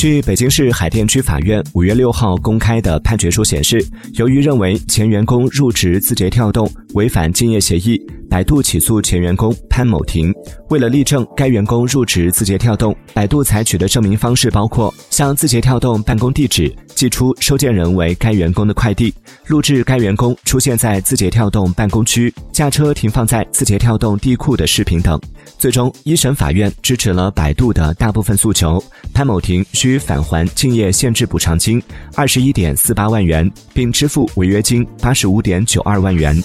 据北京市海淀区法院五月六号公开的判决书显示，由于认为前员工入职字节跳动违反竞业协议，百度起诉前员工潘某婷。为了力证该员工入职字节跳动，百度采取的证明方式包括向字节跳动办公地址寄出收件人为该员工的快递，录制该员工出现在字节跳动办公区、驾车停放在字节跳动地库的视频等。最终，一审法院支持了百度的大部分诉求，潘某婷需返还竞业限制补偿金二十一点四八万元，并支付违约金八十五点九二万元。